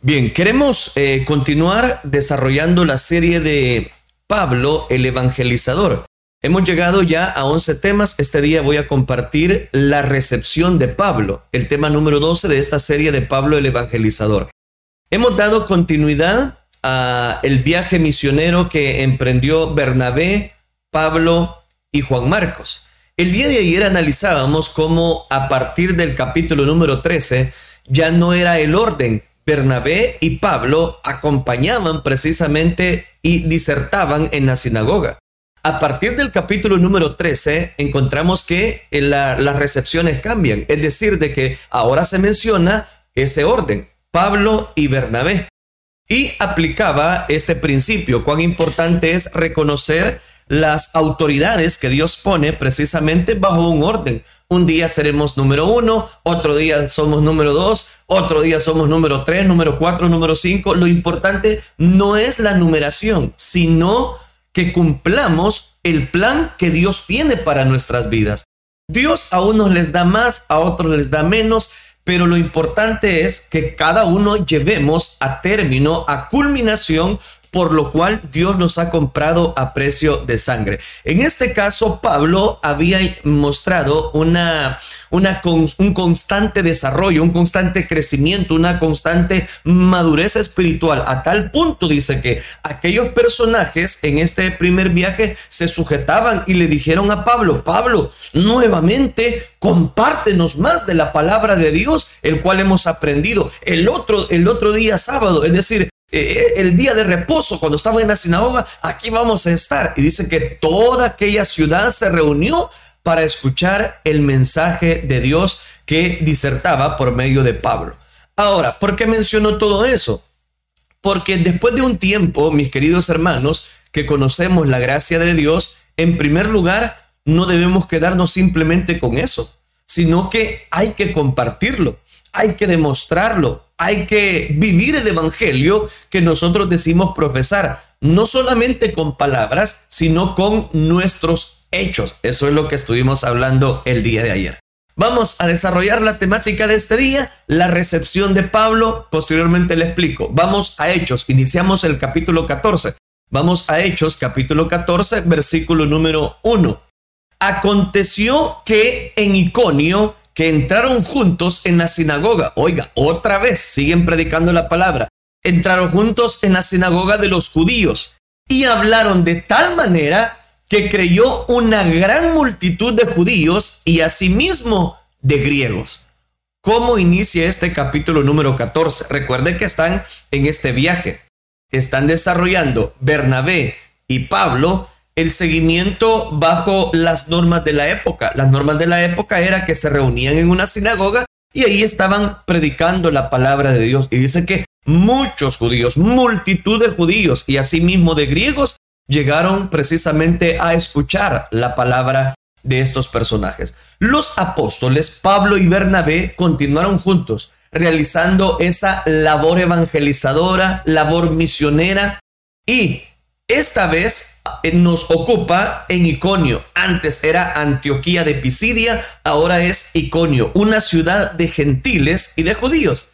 Bien, queremos eh, continuar desarrollando la serie de Pablo el Evangelizador. Hemos llegado ya a 11 temas. Este día voy a compartir la recepción de Pablo, el tema número 12 de esta serie de Pablo el Evangelizador. Hemos dado continuidad a el viaje misionero que emprendió Bernabé, Pablo y Juan Marcos. El día de ayer analizábamos cómo a partir del capítulo número 13 ya no era el orden Bernabé y Pablo acompañaban precisamente y disertaban en la sinagoga. A partir del capítulo número 13 encontramos que eh, las recepciones cambian, es decir, de que ahora se menciona ese orden, Pablo y Bernabé. Y aplicaba este principio, cuán importante es reconocer las autoridades que Dios pone precisamente bajo un orden. Un día seremos número uno, otro día somos número dos, otro día somos número tres, número cuatro, número cinco. Lo importante no es la numeración, sino que cumplamos el plan que Dios tiene para nuestras vidas. Dios a unos les da más, a otros les da menos, pero lo importante es que cada uno llevemos a término, a culminación, por lo cual Dios nos ha comprado a precio de sangre. En este caso, Pablo había mostrado una, una, un constante desarrollo, un constante crecimiento, una constante madurez espiritual, a tal punto dice que aquellos personajes en este primer viaje se sujetaban y le dijeron a Pablo, Pablo, nuevamente compártenos más de la palabra de Dios, el cual hemos aprendido el otro, el otro día sábado, es decir, eh, el día de reposo, cuando estaba en la sinagoga, aquí vamos a estar. Y dice que toda aquella ciudad se reunió para escuchar el mensaje de Dios que disertaba por medio de Pablo. Ahora, ¿por qué menciono todo eso? Porque después de un tiempo, mis queridos hermanos, que conocemos la gracia de Dios, en primer lugar, no debemos quedarnos simplemente con eso, sino que hay que compartirlo, hay que demostrarlo, hay que vivir el Evangelio que nosotros decimos profesar, no solamente con palabras, sino con nuestros hechos. Eso es lo que estuvimos hablando el día de ayer. Vamos a desarrollar la temática de este día, la recepción de Pablo. Posteriormente le explico. Vamos a Hechos. Iniciamos el capítulo 14. Vamos a Hechos, capítulo 14, versículo número 1. Aconteció que en Iconio que entraron juntos en la sinagoga. Oiga, otra vez siguen predicando la palabra. Entraron juntos en la sinagoga de los judíos y hablaron de tal manera que creyó una gran multitud de judíos y asimismo de griegos. ¿Cómo inicia este capítulo número 14? Recuerden que están en este viaje. Están desarrollando Bernabé y Pablo el seguimiento bajo las normas de la época. Las normas de la época era que se reunían en una sinagoga y ahí estaban predicando la palabra de Dios. Y dice que muchos judíos, multitud de judíos y asimismo de griegos llegaron precisamente a escuchar la palabra de estos personajes. Los apóstoles Pablo y Bernabé continuaron juntos realizando esa labor evangelizadora, labor misionera y esta vez eh, nos ocupa en Iconio. Antes era Antioquía de Pisidia, ahora es Iconio, una ciudad de gentiles y de judíos.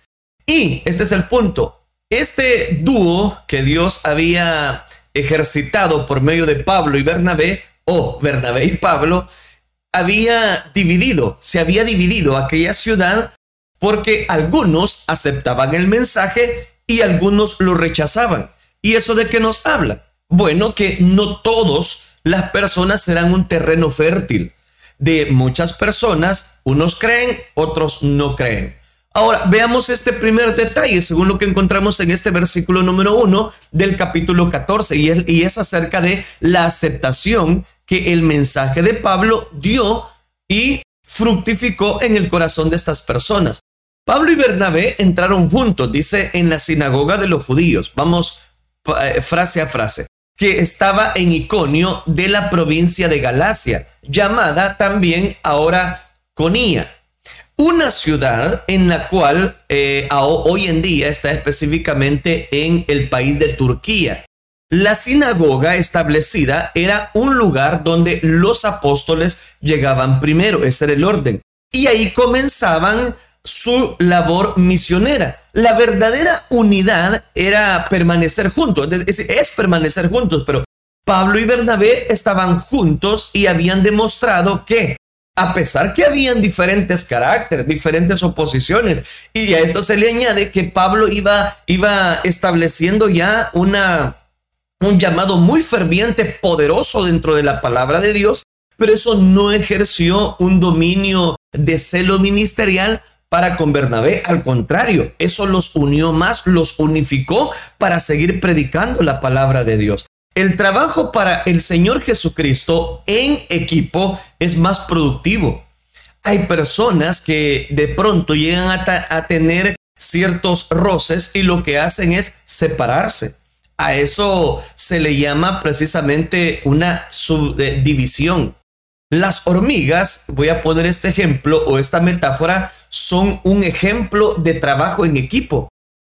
Y este es el punto. Este dúo que Dios había ejercitado por medio de Pablo y Bernabé, o Bernabé y Pablo, había dividido, se había dividido aquella ciudad porque algunos aceptaban el mensaje y algunos lo rechazaban. ¿Y eso de qué nos habla? Bueno, que no todos las personas serán un terreno fértil. De muchas personas, unos creen, otros no creen. Ahora, veamos este primer detalle, según lo que encontramos en este versículo número uno del capítulo 14, y es, y es acerca de la aceptación que el mensaje de Pablo dio y fructificó en el corazón de estas personas. Pablo y Bernabé entraron juntos, dice, en la sinagoga de los judíos. Vamos eh, frase a frase que estaba en Iconio de la provincia de Galacia, llamada también ahora Conía. Una ciudad en la cual eh, hoy en día está específicamente en el país de Turquía. La sinagoga establecida era un lugar donde los apóstoles llegaban primero, ese era el orden. Y ahí comenzaban su labor misionera. La verdadera unidad era permanecer juntos, es, es, permanecer juntos, pero Pablo y Bernabé estaban juntos y habían demostrado que a pesar que habían diferentes caracteres, diferentes oposiciones, y a esto se le añade que Pablo iba, iba estableciendo ya una, un llamado muy ferviente, poderoso dentro de la palabra de Dios, pero eso no ejerció un dominio de celo ministerial para con Bernabé. Al contrario, eso los unió más, los unificó para seguir predicando la palabra de Dios. El trabajo para el Señor Jesucristo en equipo es más productivo. Hay personas que de pronto llegan a, tener ciertos roces y lo que hacen es separarse. A eso se le llama precisamente una subdivisión. Las hormigas, voy a poner este ejemplo o esta metáfora, son un ejemplo de trabajo en equipo.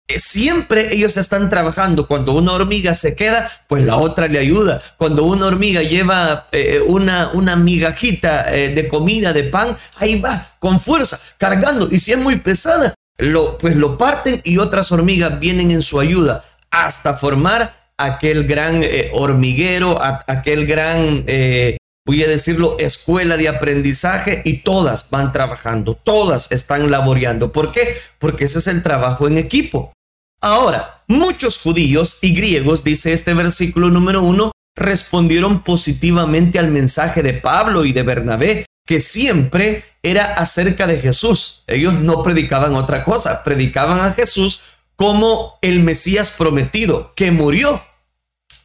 Eh, siempre ellos están trabajando. Cuando una hormiga se queda, pues la otra le ayuda. Cuando una hormiga lleva eh, una, una migajita eh, de comida, de pan, ahí va, con fuerza, cargando. Y si es muy pesada, lo, pues lo parten y otras hormigas vienen en su ayuda hasta formar aquel gran hormiguero, aquel gran voy a decirlo, escuela de aprendizaje y todas van trabajando, todas están laboreando. ¿Por qué? Porque ese es el trabajo en equipo. Ahora, muchos judíos y griegos, dice este versículo número uno, respondieron positivamente al mensaje de Pablo y de Bernabé, que siempre era acerca de Jesús. Ellos no predicaban otra cosa, predicaban a Jesús como el Mesías prometido, que murió,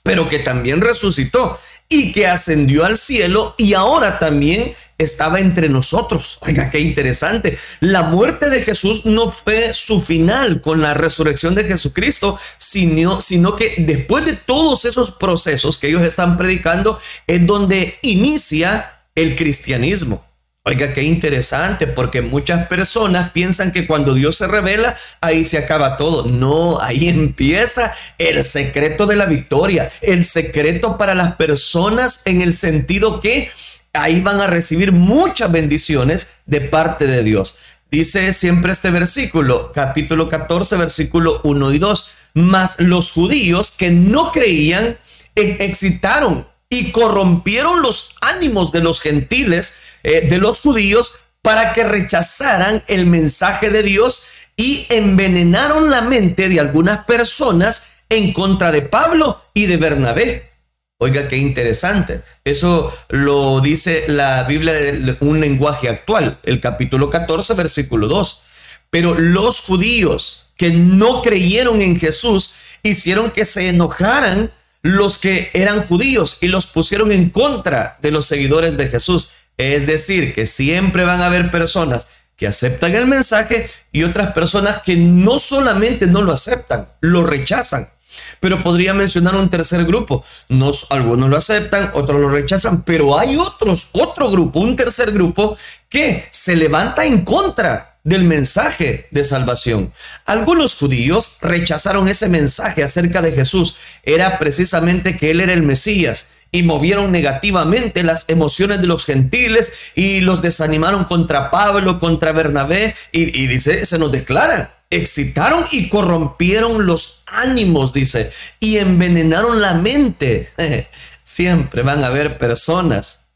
pero que también resucitó y que ascendió al cielo y ahora también estaba entre nosotros. Oiga, qué interesante. La muerte de Jesús no fue su final con la resurrección de Jesucristo, sino, sino que después de todos esos procesos que ellos están predicando, es donde inicia el cristianismo. Oiga, qué interesante, porque muchas personas piensan que cuando Dios se revela, ahí se acaba todo. No, ahí empieza el secreto de la victoria, el secreto para las personas en el sentido que ahí van a recibir muchas bendiciones de parte de Dios. Dice siempre este versículo, capítulo 14, versículo 1 y 2. Mas los judíos que no creían excitaron y corrompieron los ánimos de los gentiles, eh, de los judíos, para que rechazaran el mensaje de Dios y envenenaron la mente de algunas personas en contra de Pablo y de Bernabé. Oiga, qué interesante. Eso lo dice la Biblia de un lenguaje actual, el capítulo 14, versículo 2. Pero los judíos que no creyeron en Jesús hicieron que se enojaran los que eran judíos y los pusieron en contra de los seguidores de Jesús. Es decir, que siempre van a haber personas que aceptan el mensaje y otras personas que no solamente no lo aceptan, lo rechazan. Pero podría mencionar un tercer grupo. algunos lo aceptan, otros lo rechazan, pero hay otros, otro grupo, un tercer grupo que se levanta en contra del mensaje de salvación. Algunos judíos rechazaron ese mensaje acerca de Jesús. Era precisamente que Él era el Mesías y movieron negativamente las emociones de los gentiles y los desanimaron contra Pablo, contra Bernabé y, dice, se nos declara, excitaron y corrompieron los ánimos, dice, y envenenaron la mente. Siempre van a haber personas,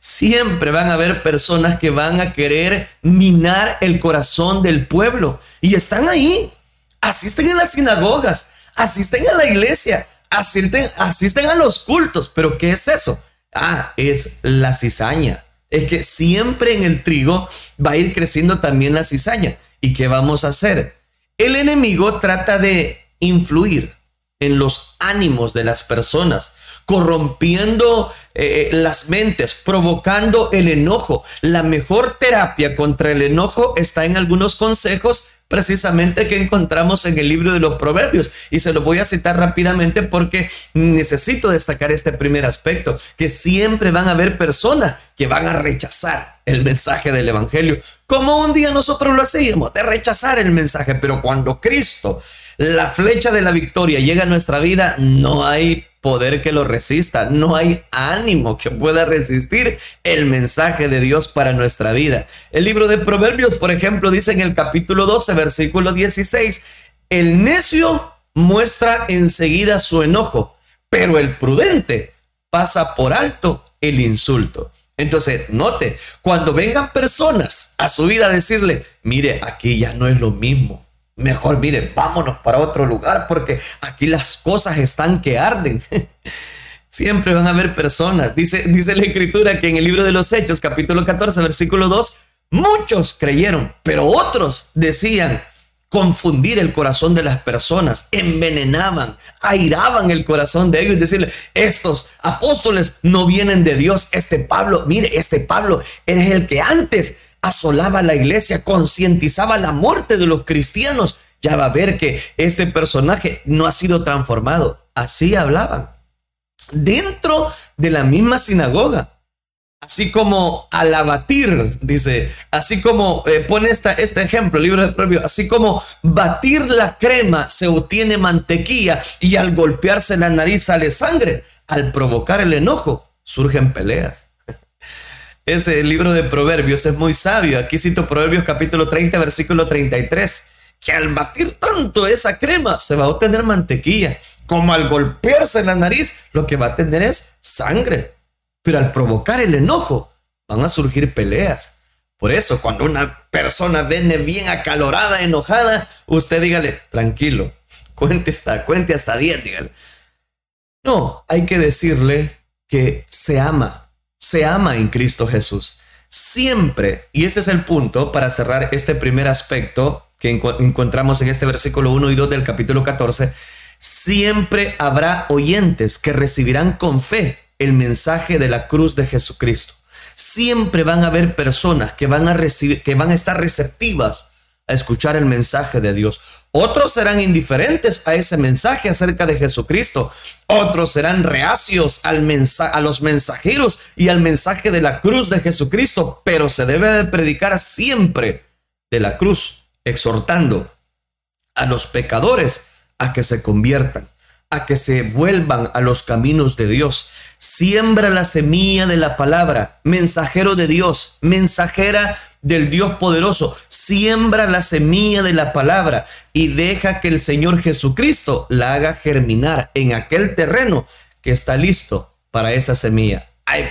siempre van a haber personas que van a querer minar el corazón del pueblo. Y están ahí, asisten en las sinagogas, asisten a la iglesia, asisten, asisten a los cultos. Pero ¿qué es eso? Ah, es la cizaña. Es que siempre en el trigo va a ir creciendo también la cizaña. ¿Y qué vamos a hacer? El enemigo trata de influir en los ánimos de las personas, corrompiendo eh, las mentes, provocando el enojo. La mejor terapia contra el enojo está en algunos consejos precisamente que encontramos en el libro de los proverbios. Y se lo voy a citar rápidamente porque necesito destacar este primer aspecto, que siempre van a haber personas que van a rechazar el mensaje del Evangelio, como un día nosotros lo hacíamos, de rechazar el mensaje, pero cuando Cristo la flecha de la victoria llega a nuestra vida, no hay poder que lo resista, no hay ánimo que pueda resistir el mensaje de Dios para nuestra vida. El libro de Proverbios, por ejemplo, dice en el capítulo 12, versículo 16, el necio muestra enseguida su enojo, pero el prudente pasa por alto el insulto. Entonces, note, cuando vengan personas a su vida a decirle, mire, aquí ya no es lo mismo. Mejor, mire, vámonos para otro lugar porque aquí las cosas están que arden. Siempre van a haber personas. Dice, dice la escritura que en el libro de los Hechos, capítulo 14, versículo 2, muchos creyeron, pero otros decían, confundir el corazón de las personas, envenenaban, airaban el corazón de ellos y decirle, estos apóstoles no vienen de Dios, este Pablo, mire, este Pablo es el que antes asolaba la iglesia, concientizaba la muerte de los cristianos, ya va a ver que este personaje no ha sido transformado, así hablaban, dentro de la misma sinagoga. Así como al abatir, dice, así como eh, pone esta, este ejemplo, libro de Proverbios, así como batir la crema se obtiene mantequilla y al golpearse la nariz sale sangre, al provocar el enojo surgen peleas. Ese libro de Proverbios es muy sabio. Aquí cito Proverbios capítulo 30, versículo 33, que al batir tanto esa crema se va a obtener mantequilla, como al golpearse la nariz lo que va a tener es sangre. Pero al provocar el enojo, van a surgir peleas. Por eso, cuando una persona viene bien acalorada, enojada, usted dígale, tranquilo, cuente hasta, cuente hasta 10, dígale. No, hay que decirle que se ama, se ama en Cristo Jesús. Siempre, y ese es el punto para cerrar este primer aspecto que encontramos en este versículo 1 y 2 del capítulo 14, siempre habrá oyentes que recibirán con fe el mensaje de la cruz de Jesucristo. Siempre van a haber personas que van a recibir, que van a estar receptivas a escuchar el mensaje de Dios. Otros serán indiferentes a ese mensaje acerca de Jesucristo. Otros serán reacios al a los mensajeros y al mensaje de la cruz de Jesucristo. Pero se debe de predicar siempre de la cruz, exhortando a los pecadores a que se conviertan, a que se vuelvan a los caminos de Dios. Siembra la semilla de la palabra, mensajero de Dios, mensajera del Dios poderoso. Siembra la semilla de la palabra y deja que el Señor Jesucristo la haga germinar en aquel terreno que está listo para esa semilla.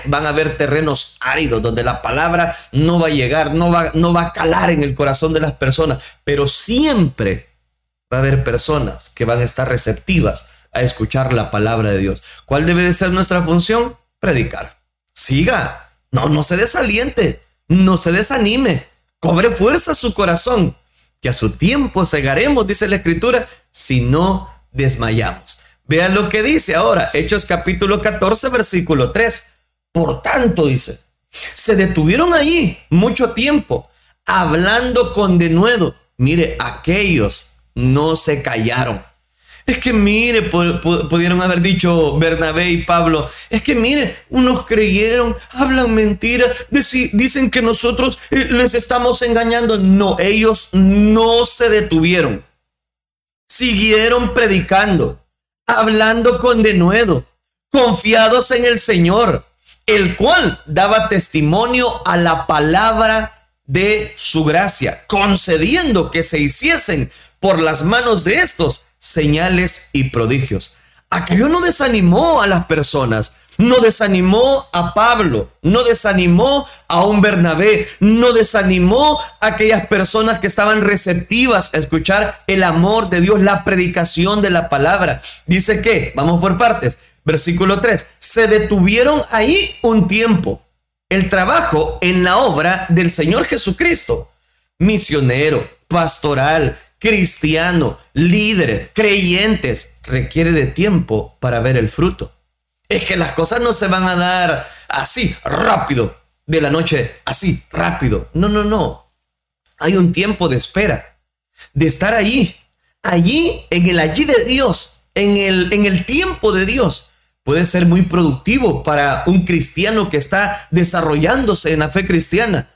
van a haber terrenos áridos donde la palabra no va a llegar, no va, no va a calar en el corazón de las personas, pero siempre va a haber personas que van a estar receptivas a escuchar la palabra de Dios. ¿Cuál debe de ser nuestra función? Predicar. Siga. No, no se desaliente. No se desanime. Cobre fuerza su corazón. Que a su tiempo cegaremos, dice la escritura, si no desmayamos. Vean lo que dice ahora, Hechos capítulo 14, versículo 3. Por tanto, dice, se detuvieron allí mucho tiempo, hablando con denuedo. Mire, aquellos no se callaron es que mire, pudieron haber dicho Bernabé y Pablo, es que mire, unos creyeron, hablan mentiras, dicen que nosotros eh, les estamos engañando. No, ellos no se detuvieron. Siguieron predicando, hablando con denuedo, confiados en el Señor, el cual daba testimonio a la palabra de su gracia, concediendo que se hiciesen por las manos de estos señales y prodigios. Aquello no desanimó a las personas, no desanimó a Pablo, no desanimó a un Bernabé, no desanimó a aquellas personas que estaban receptivas a escuchar el amor de Dios, la predicación de la palabra. Dice que, vamos por partes, versículo 3, se detuvieron ahí un tiempo el trabajo en la obra del Señor Jesucristo, misionero, pastoral, cristiano, líder, creyentes, requiere de tiempo para ver el fruto. Es que las cosas no se van a dar así, rápido, de la noche, así, rápido. No, no, no. Hay un tiempo de espera, de estar allí, allí, en el allí de Dios, en el, en el tiempo de Dios. Puede ser muy productivo para un cristiano que está desarrollándose en la fe cristiana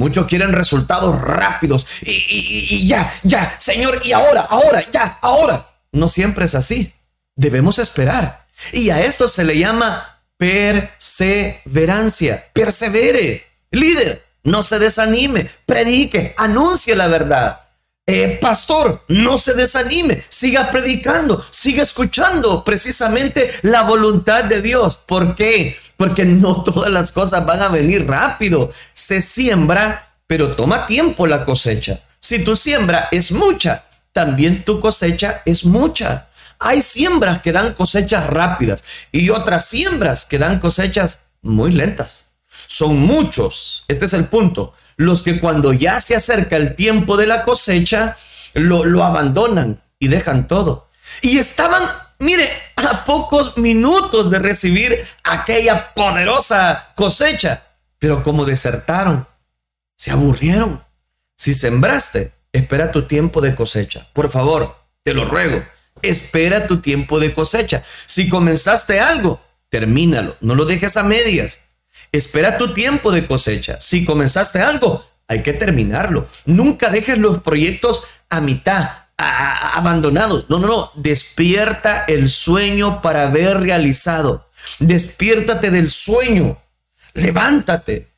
Muchos quieren resultados rápidos y, y, ya, ya, Señor, y ahora, ahora, ya, ahora. No siempre es así. Debemos esperar. Y a esto se le llama perseverancia. Persevere. Líder, no se desanime. Predique, anuncie la verdad. Eh, pastor, no se desanime, siga predicando, siga escuchando precisamente la voluntad de Dios. ¿Por qué? Porque no todas las cosas van a venir rápido. Se siembra, pero toma tiempo la cosecha. Si tu siembra es mucha, también tu cosecha es mucha. Hay siembras que dan cosechas rápidas y otras siembras que dan cosechas muy lentas. Son muchos, este es el punto, los que cuando ya se acerca el tiempo de la cosecha, lo, abandonan y dejan todo. Y estaban, mire, a pocos minutos de recibir aquella poderosa cosecha, pero como desertaron, se aburrieron. Si sembraste, espera tu tiempo de cosecha. Por favor, te lo ruego, espera tu tiempo de cosecha. Si comenzaste algo, termínalo, no lo dejes a medias. Espera tu tiempo de cosecha. Si comenzaste algo, hay que terminarlo. Nunca dejes los proyectos a mitad, abandonados. No, no, no. Despierta el sueño para haber realizado. Despiértate del sueño. Levántate.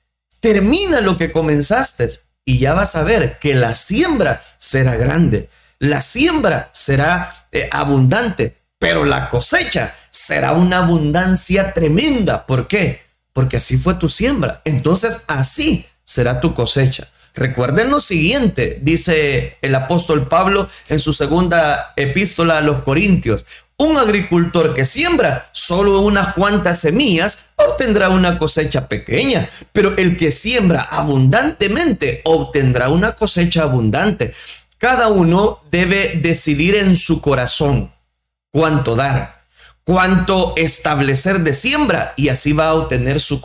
Termina lo que comenzaste y ya vas a ver que la siembra será grande. La siembra será eh, abundante, pero la cosecha será una abundancia tremenda. ¿Por qué? Porque así fue tu siembra. Entonces así será tu cosecha. Recuerden lo siguiente, dice el apóstol Pablo en su segunda epístola a los Corintios. Un agricultor que siembra solo unas cuantas semillas obtendrá una cosecha pequeña, pero el que siembra abundantemente obtendrá una cosecha abundante. Cada uno debe decidir en su corazón cuánto dar cuánto establecer de siembra y así va a obtener su,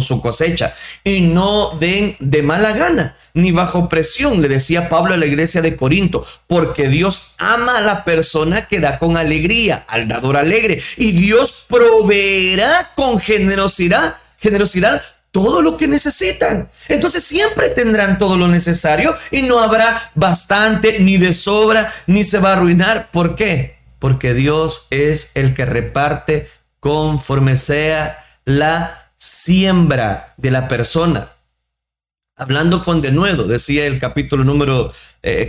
su cosecha. Y no den de mala gana ni bajo presión, le decía Pablo a la iglesia de Corinto, porque Dios ama a la persona que da con alegría, al dador alegre, y Dios proveerá con generosidad, generosidad todo lo que necesitan. Entonces siempre tendrán todo lo necesario y no habrá bastante ni de sobra ni se va a arruinar. ¿Por qué? Porque Dios es el que reparte conforme sea la siembra de la persona. Hablando con denuedo, decía el capítulo número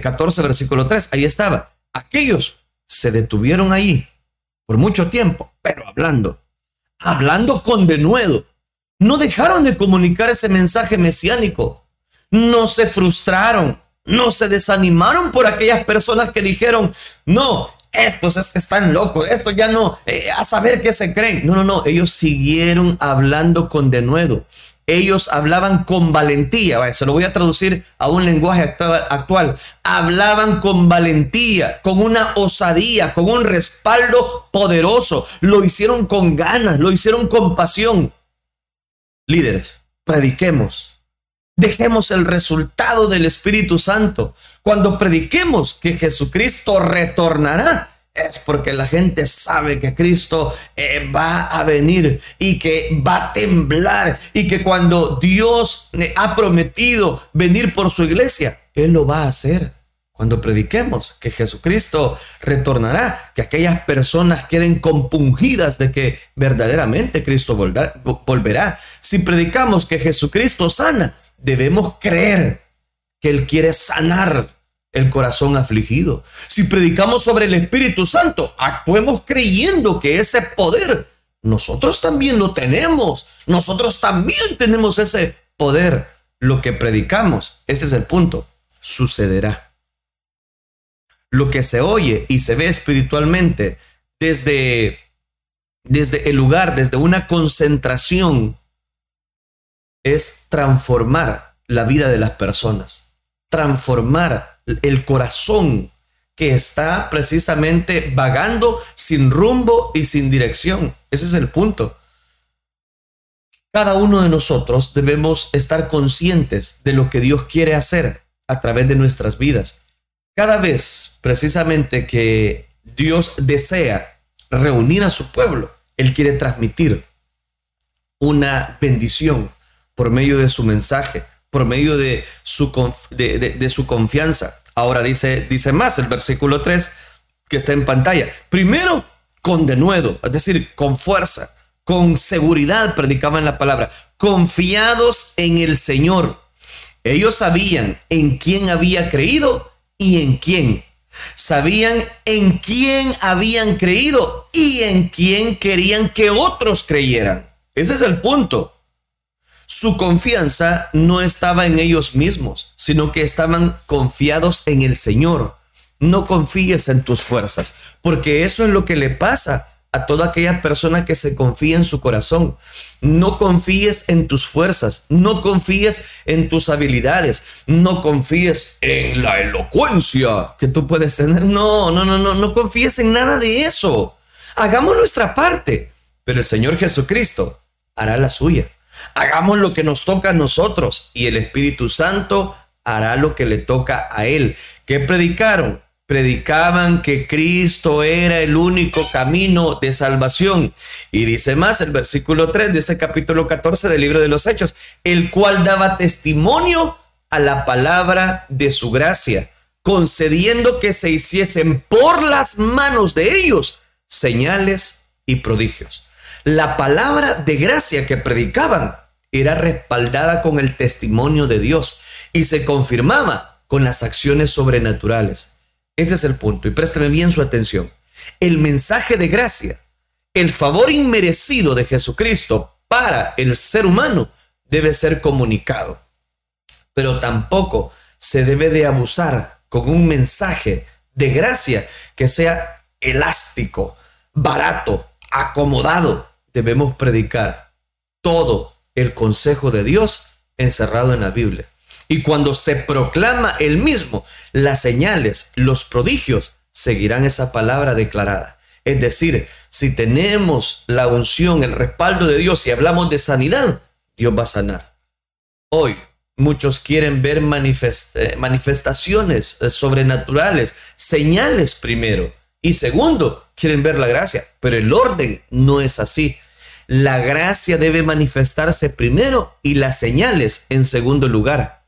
14, eh, versículo 3, ahí estaba. Aquellos se detuvieron ahí por mucho tiempo, pero hablando, hablando con denuedo. No dejaron de comunicar ese mensaje mesiánico. No se frustraron, no se desanimaron por aquellas personas que dijeron, no, estos están locos, esto ya no, eh, a saber qué se creen. No, no, no, ellos siguieron hablando con denuedo. Ellos hablaban con valentía, se lo voy a traducir a un lenguaje actual. Hablaban con valentía, con una osadía, con un respaldo poderoso. Lo hicieron con ganas, lo hicieron con pasión. Líderes, prediquemos, Dejemos el resultado del Espíritu Santo. Cuando prediquemos que Jesucristo retornará, es porque la gente sabe que Cristo eh, va a venir y que va a temblar y que cuando Dios ha prometido venir por su iglesia, Él lo va a hacer. Cuando prediquemos que Jesucristo retornará, que aquellas personas queden compungidas de que verdaderamente Cristo volverá. Si predicamos que Jesucristo sana, debemos creer que Él quiere sanar el corazón afligido. Si predicamos sobre el Espíritu Santo, actuemos creyendo que ese poder nosotros también lo tenemos. Nosotros también tenemos ese poder. Lo que predicamos, este es el punto, sucederá. Lo que se oye y se ve espiritualmente desde, desde el lugar, desde una concentración es transformar la vida de las personas, transformar el corazón que está precisamente vagando sin rumbo y sin dirección. Ese es el punto. Cada uno de nosotros debemos estar conscientes de lo que Dios quiere hacer a través de nuestras vidas. Cada vez precisamente que Dios desea reunir a su pueblo, Él quiere transmitir una bendición, por medio de su mensaje, por medio de su, de, su confianza. Ahora dice, dice más el versículo 3 que está en pantalla. Primero, con denuedo, es decir, con fuerza, con seguridad predicaban la palabra, confiados en el Señor. Ellos sabían en quién había creído y en quién. Sabían en quién habían creído y en quién querían que otros creyeran. Ese es el punto. Su confianza no estaba en ellos mismos, sino que estaban confiados en el Señor. No confíes en tus fuerzas, porque eso es lo que le pasa a toda aquella persona que se confía en su corazón. No confíes en tus fuerzas, no confíes en tus habilidades, no confíes en la elocuencia que tú puedes tener. No, no, no, no, no confíes en nada de eso. Hagamos nuestra parte, pero el Señor Jesucristo hará la suya. Hagamos lo que nos toca a nosotros y el Espíritu Santo hará lo que le toca a él. ¿Qué predicaron? Predicaban que Cristo era el único camino de salvación. Y dice más el versículo 3 de este capítulo 14 del libro de los Hechos, el cual daba testimonio a la palabra de su gracia, concediendo que se hiciesen por las manos de ellos señales y prodigios la palabra de gracia que predicaban era respaldada con el testimonio de Dios y se confirmaba con las acciones sobrenaturales. Este es el punto y présteme bien su atención. El mensaje de gracia, el favor inmerecido de Jesucristo para el ser humano debe ser comunicado. Pero tampoco se debe de abusar con un mensaje de gracia que sea elástico, barato, acomodado, debemos predicar todo el consejo de Dios encerrado en la Biblia. Y cuando se proclama el mismo, las señales, los prodigios, seguirán esa palabra declarada. Es decir, si tenemos la unción, el respaldo de Dios y hablamos de sanidad, Dios va a sanar. Hoy muchos quieren ver eh, manifestaciones eh, sobrenaturales, señales primero. Y segundo, quieren ver la gracia. Pero el orden no es así. La gracia debe manifestarse primero y las señales en segundo lugar.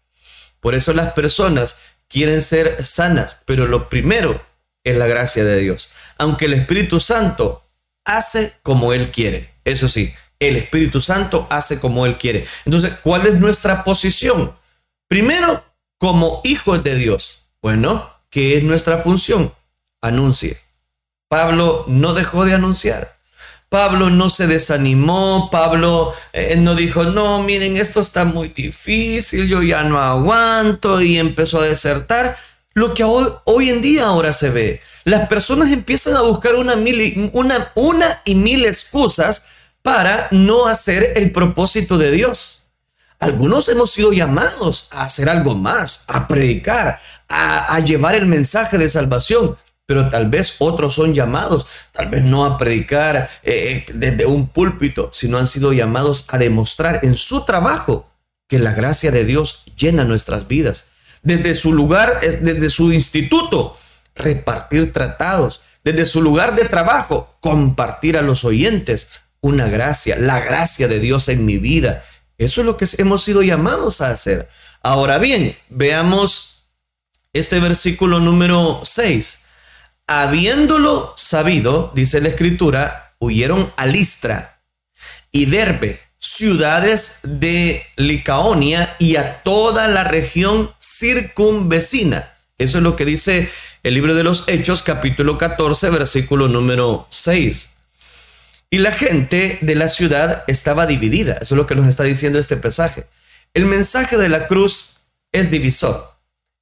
Por eso las personas quieren ser sanas, pero lo primero es la gracia de Dios. Aunque el Espíritu Santo hace como Él quiere. Eso sí, el Espíritu Santo hace como Él quiere. Entonces, ¿cuál es nuestra posición? Primero, como hijos de Dios. Bueno, ¿qué es nuestra función? Anuncie. Pablo no dejó de anunciar. Pablo no se desanimó, Pablo eh, no dijo, no, miren, esto está muy difícil, yo ya no aguanto y empezó a desertar. Lo que hoy, hoy en día ahora se ve, las personas empiezan a buscar una, mil, una, una y mil excusas para no hacer el propósito de Dios. Algunos hemos sido llamados a hacer algo más, a predicar, a, a llevar el mensaje de salvación pero tal vez otros son llamados, tal vez no a predicar eh, eh, desde un púlpito, sino han sido llamados a demostrar en su trabajo que la gracia de Dios llena nuestras vidas. Desde su lugar, eh, desde su instituto, repartir tratados. Desde su lugar de trabajo, compartir a los oyentes una gracia, la gracia de Dios en mi vida. Eso es lo que hemos sido llamados a hacer. Ahora bien, veamos este versículo número 6 Habiéndolo sabido, dice la escritura, huyeron a Listra y Derbe, ciudades de Licaonia y a toda la región circunvecina. Eso es lo que dice el libro de los Hechos, capítulo 14, versículo número 6. Y la gente de la ciudad estaba dividida. Eso es lo que nos está diciendo este pasaje. El mensaje de la cruz es divisor.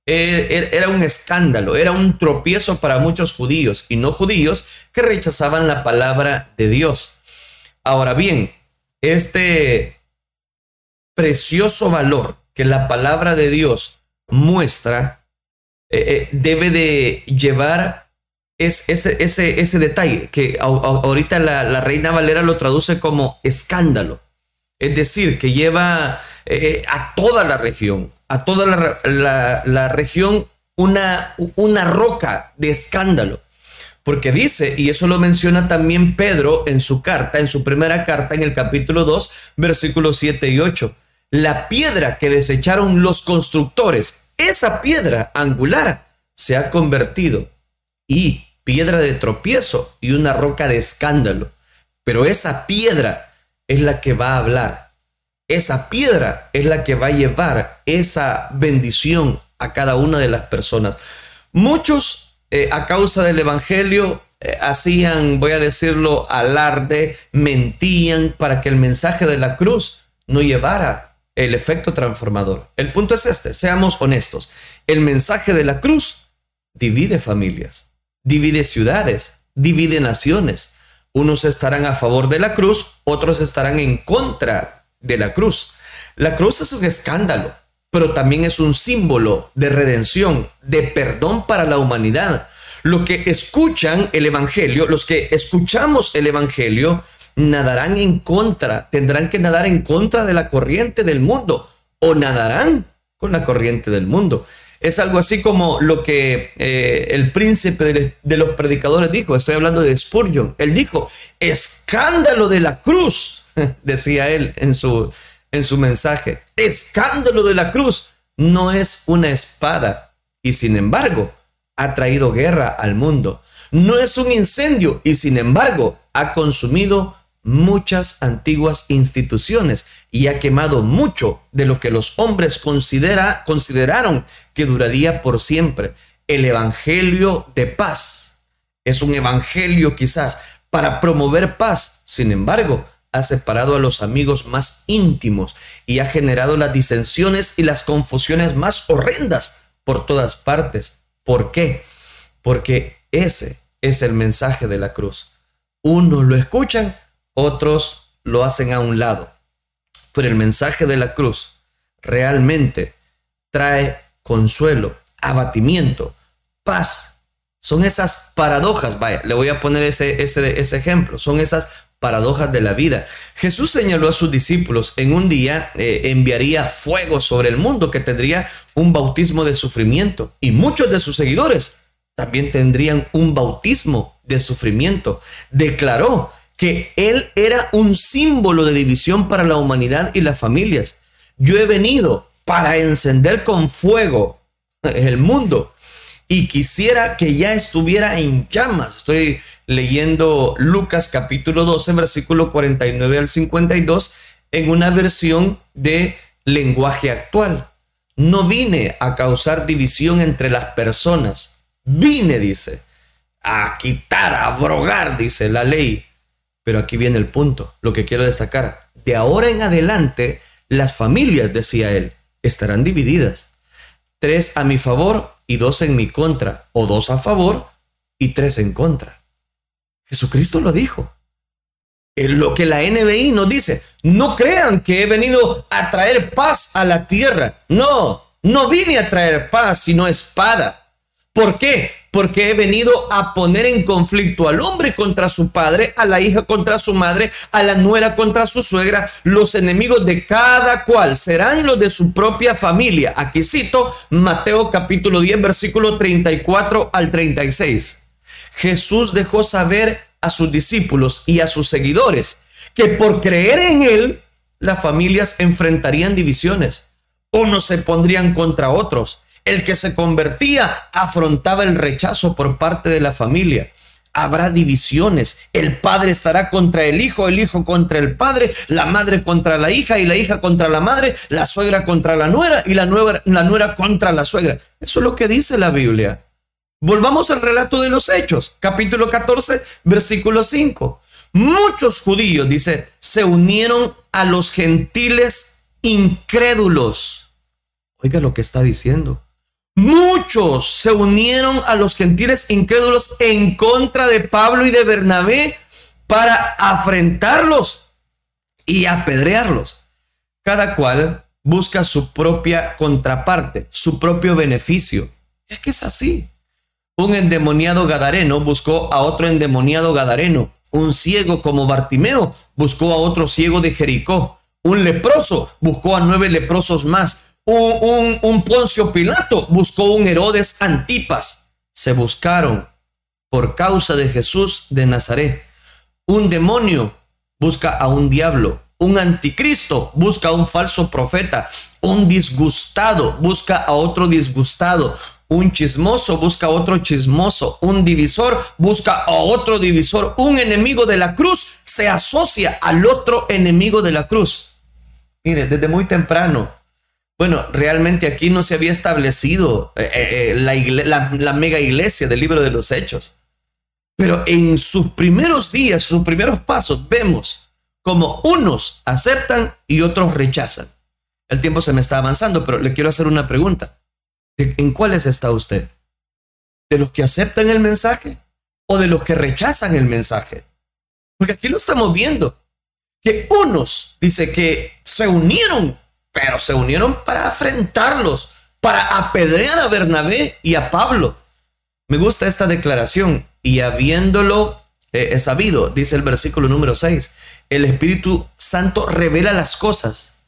Eh, er, era un escándalo, era un tropiezo para muchos judíos y no judíos que rechazaban la palabra de Dios. Ahora bien, este precioso valor que la palabra de Dios muestra eh, eh, debe de llevar ese, ese, ese detalle que ahorita la, la, Reina Valera lo traduce como escándalo. Es decir, que lleva a toda la región, a toda la, región una, una roca de escándalo. Porque dice, y eso lo menciona también Pedro en su carta, en su primera carta, en el capítulo 2, versículos 7 y 8. la piedra que desecharon los constructores, esa piedra angular, se ha convertido y piedra de tropiezo y una roca de escándalo. Pero esa piedra es la que va a hablar. Esa piedra es la que va a llevar esa bendición a cada una de las personas. Muchos, eh, a causa del Evangelio, eh, hacían, voy a decirlo, alarde, mentían para que el mensaje de la cruz no llevara el efecto transformador. El punto es este, seamos honestos. El mensaje de la cruz divide familias, divide ciudades, divide naciones. Unos estarán a favor de la cruz, otros estarán en contra de la cruz. La cruz es un escándalo, pero también es un símbolo de redención, de perdón para la humanidad. Lo que escuchan el Evangelio, los que escuchamos el Evangelio, nadarán en contra, tendrán que nadar en contra de la corriente del mundo o nadarán con la corriente del mundo. Es algo así como lo que eh, el príncipe de, los predicadores dijo. Estoy hablando de Spurgeon. Él dijo, escándalo de la cruz, decía él en su, en su mensaje. Escándalo de la cruz no es una espada y sin embargo ha traído guerra al mundo. No es un incendio y sin embargo ha consumido muchas antiguas instituciones y ha quemado mucho de lo que los hombres considera, consideraron que duraría por siempre. El Evangelio de paz es un Evangelio quizás para promover paz. Sin embargo, ha separado a los amigos más íntimos y ha generado las disensiones y las confusiones más horrendas por todas partes. ¿Por qué? Porque ese es el mensaje de la cruz. Unos lo escuchan otros lo hacen a un lado. Pero el mensaje de la cruz realmente trae consuelo, abatimiento, paz. Son esas paradojas, vaya, le voy a poner ese, ese, ejemplo, son esas paradojas de la vida. Jesús señaló a sus discípulos en un día eh, enviaría fuego sobre el mundo que tendría un bautismo de sufrimiento y muchos de sus seguidores también tendrían un bautismo de sufrimiento. Declaró que Él era un símbolo de división para la humanidad y las familias. Yo he venido para encender con fuego el mundo y quisiera que ya estuviera en llamas. Estoy leyendo Lucas capítulo 12, versículo 49 al 52 en una versión de lenguaje actual. No vine a causar división entre las personas. Vine, dice, a quitar, a abrogar, dice la ley, pero aquí viene el punto, lo que quiero destacar. De ahora en adelante, las familias, decía él, estarán divididas. Tres a mi favor y dos en mi contra, o dos a favor y tres en contra. Jesucristo lo dijo. Lo que la NBI nos dice, no crean que he venido a traer paz a la tierra. No, no vine a traer paz, sino espada. ¿Por qué? Porque he venido a poner en conflicto al hombre contra su padre, a la hija contra su madre, a la nuera contra su suegra. Los enemigos de cada cual serán los de su propia familia. Aquí cito Mateo capítulo 10, versículo 34 al 36. Jesús dejó saber a sus discípulos y a sus seguidores que por creer en Él, las familias enfrentarían divisiones. Unos se pondrían contra otros el que se convertía afrontaba el rechazo por parte de la familia. Habrá divisiones. El padre estará contra el hijo, el hijo contra el padre, la madre contra la hija y la hija contra la madre, la suegra contra la nuera y la, nuera, la nuera contra la suegra. Eso es lo que dice la Biblia. Volvamos al relato de los Hechos, capítulo 14, versículo 5. Muchos judíos, dice, se unieron a los gentiles incrédulos. Oiga lo que está diciendo. Muchos se unieron a los gentiles incrédulos en contra de Pablo y de Bernabé para afrentarlos y apedrearlos. Cada cual busca su propia contraparte, su propio beneficio. Es que es así. Un endemoniado gadareno buscó a otro endemoniado gadareno. Un ciego como Bartimeo buscó a otro ciego de Jericó. Un leproso buscó a nueve leprosos más un, Poncio Pilato buscó un Herodes Antipas. Se buscaron por causa de Jesús de Nazaret. Un demonio busca a un diablo un anticristo, busca a un falso profeta, un disgustado, busca a otro disgustado, un chismoso busca a otro chismoso, un divisor busca a otro divisor, un enemigo de la cruz se asocia al otro enemigo de la cruz. Mire, desde muy temprano, bueno, realmente aquí no se había establecido eh, eh, eh, la, mega iglesia del libro de los hechos. Pero en sus primeros días, sus primeros pasos, vemos como unos aceptan y otros rechazan. El tiempo se me está avanzando, pero le quiero hacer una pregunta. ¿En cuáles está usted? ¿De los que aceptan el mensaje o de los que rechazan el mensaje? Porque aquí lo estamos viendo. Que unos, dice que se unieron, pero se unieron para afrentarlos, para apedrear a Bernabé y a Pablo. Me gusta esta declaración y habiéndolo eh, sabido, dice el versículo número 6, el Espíritu Santo revela las cosas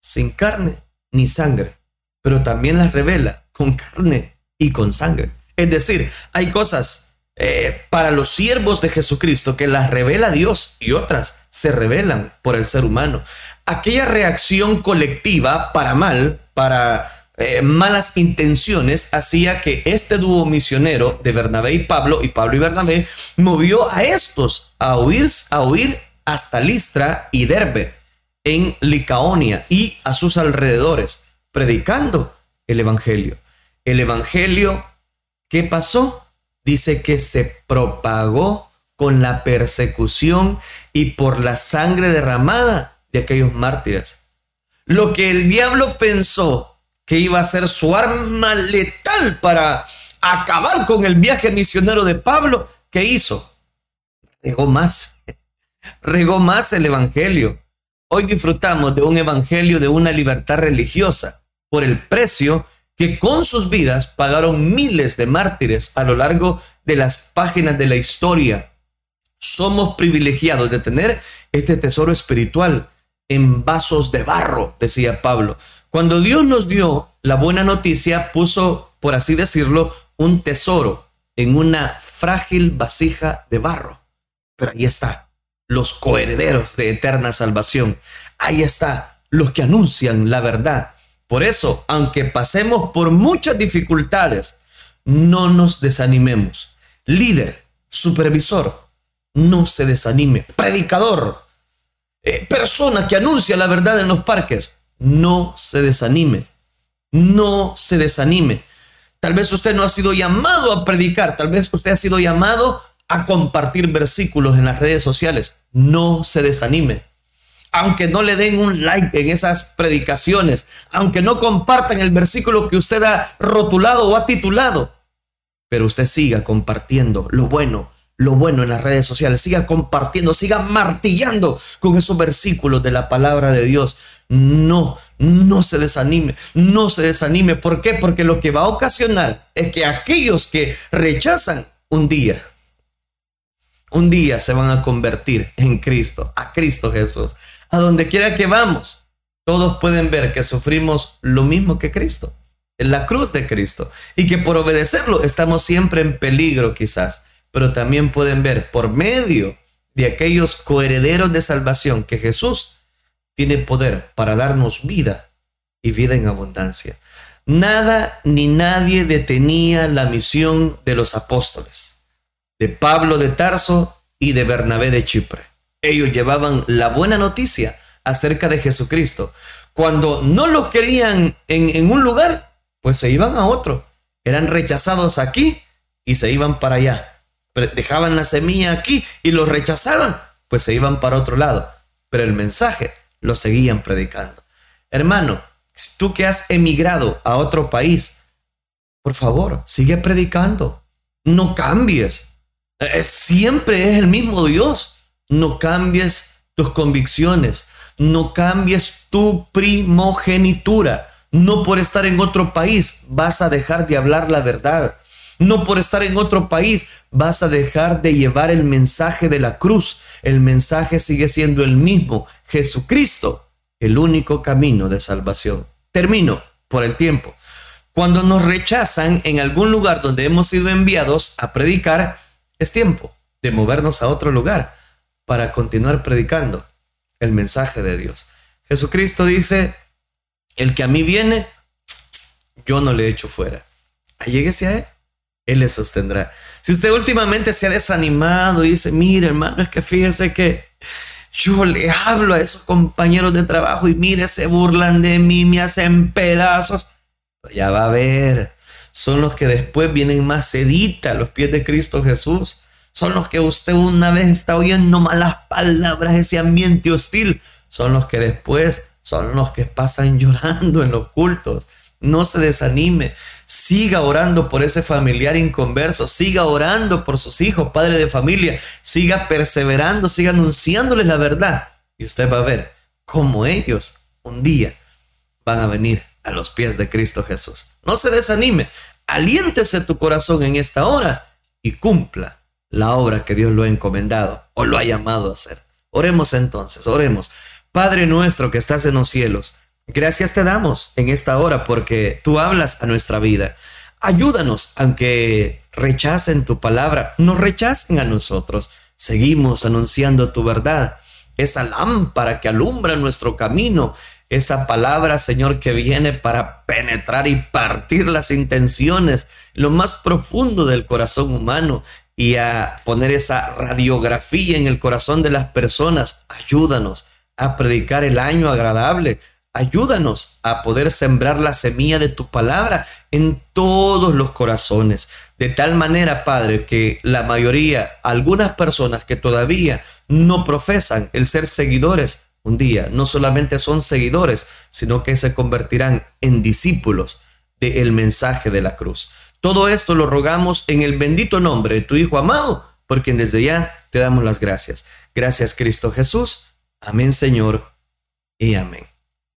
sin carne ni sangre, pero también las revela con carne y con sangre. Es decir, hay cosas eh, para los siervos de Jesucristo que las revela Dios y otras se revelan por el ser humano. Aquella reacción colectiva para mal, para eh, malas intenciones hacía que este dúo misionero de Bernabé y Pablo, y Pablo y Bernabé, movió a estos a huir, a huir hasta Listra y Derbe, en Licaonia y a sus alrededores, predicando el Evangelio. El Evangelio, ¿qué pasó? Dice que se propagó con la persecución y por la sangre derramada de aquellos mártires. Lo que el diablo pensó que iba a ser su arma letal para acabar con el viaje misionero de Pablo, ¿qué hizo? Regó más, regó más el Evangelio. Hoy disfrutamos de un Evangelio de una libertad religiosa por el precio que con sus vidas pagaron miles de mártires a lo largo de las páginas de la historia. Somos privilegiados de tener este tesoro espiritual en vasos de barro, decía Pablo. Cuando Dios nos dio la buena noticia, puso, por así decirlo, un tesoro en una frágil vasija de barro. Pero ahí está, los coherederos de eterna salvación. Ahí está, los que anuncian la verdad. Por eso, aunque pasemos por muchas dificultades, no nos desanimemos. Líder, supervisor, no se desanime. Predicador, eh, persona que anuncia la verdad en los parques, no se desanime, no se desanime. Tal vez usted no ha sido llamado a predicar, tal vez usted ha sido llamado a compartir versículos en las redes sociales. No se desanime. Aunque no le den un like en esas predicaciones, aunque no compartan el versículo que usted ha rotulado o ha titulado, pero usted siga compartiendo lo bueno, lo bueno en las redes sociales, siga compartiendo, siga martillando con esos versículos de la palabra de Dios. No, no se desanime, no se desanime. ¿Por qué? Porque lo que va a ocasionar es que aquellos que rechazan un día, un día se van a convertir en Cristo, a Cristo Jesús. A donde quiera que vamos, todos pueden ver que sufrimos lo mismo que Cristo, en la cruz de Cristo, y que por obedecerlo estamos siempre en peligro quizás pero también pueden ver por medio de aquellos coherederos de salvación que Jesús tiene poder para darnos vida y vida en abundancia. Nada ni nadie detenía la misión de los apóstoles, de Pablo de Tarso y de Bernabé de Chipre. Ellos llevaban la buena noticia acerca de Jesucristo. Cuando no lo querían en, en un lugar, pues se iban a otro. Eran rechazados aquí y se iban para allá dejaban la semilla aquí y lo rechazaban, pues se iban para otro lado. Pero el mensaje lo seguían predicando. Hermano, tú que has emigrado a otro país, por favor, sigue predicando. No cambies. Eh, siempre es el mismo Dios. No cambies tus convicciones. No cambies tu primogenitura. No por estar en otro país vas a dejar de hablar la verdad. No por estar en otro país vas a dejar de llevar el mensaje de la cruz. El mensaje sigue siendo el mismo. Jesucristo, el único camino de salvación. Termino por el tiempo. Cuando nos rechazan en algún lugar donde hemos sido enviados a predicar, es tiempo de movernos a otro lugar para continuar predicando. el mensaje de Dios. Jesucristo dice, el que a mí viene, yo no le echo fuera. Alléguese a Él, Él le sostendrá. Si usted últimamente se ha desanimado y dice, mire hermano, es que fíjese que yo le hablo a esos compañeros de trabajo y mire, se burlan de mí, me hacen pedazos. Pues ya va a ver, son los que después vienen más sedita a los pies de Cristo Jesús. Son los que usted una vez está oyendo malas palabras, ese ambiente hostil. Son los que después son los que pasan llorando en los cultos. No se desanime. Siga orando por ese familiar inconverso. Siga orando por sus hijos, padre de familia. Siga perseverando, siga anunciándoles la verdad. Y usted va a ver cómo ellos un día van a venir a los pies de Cristo Jesús. No se desanime. Aliéntese tu corazón en esta hora y cumpla la obra que Dios lo ha encomendado o lo ha llamado a hacer. Oremos entonces, oremos. Padre nuestro que estás en los cielos, gracias te damos en esta hora porque tú hablas a nuestra vida. Ayúdanos, aunque rechacen tu palabra, no rechacen a nosotros. Seguimos anunciando tu verdad, esa lámpara que alumbra nuestro camino, esa palabra, Señor, que viene para penetrar y partir las intenciones, lo más profundo del corazón humano y a poner esa radiografía en el corazón de las personas. Ayúdanos a predicar el año agradable. Ayúdanos a poder sembrar la semilla de tu palabra en todos los corazones. De tal manera, Padre, que la mayoría, algunas personas que todavía no profesan el ser seguidores, un día no solamente son seguidores, sino que se convertirán en discípulos del mensaje de la cruz. Todo esto lo rogamos en el bendito nombre de tu Hijo amado, por quien desde ya te damos las gracias. Gracias Cristo Jesús. Amén Señor y amén.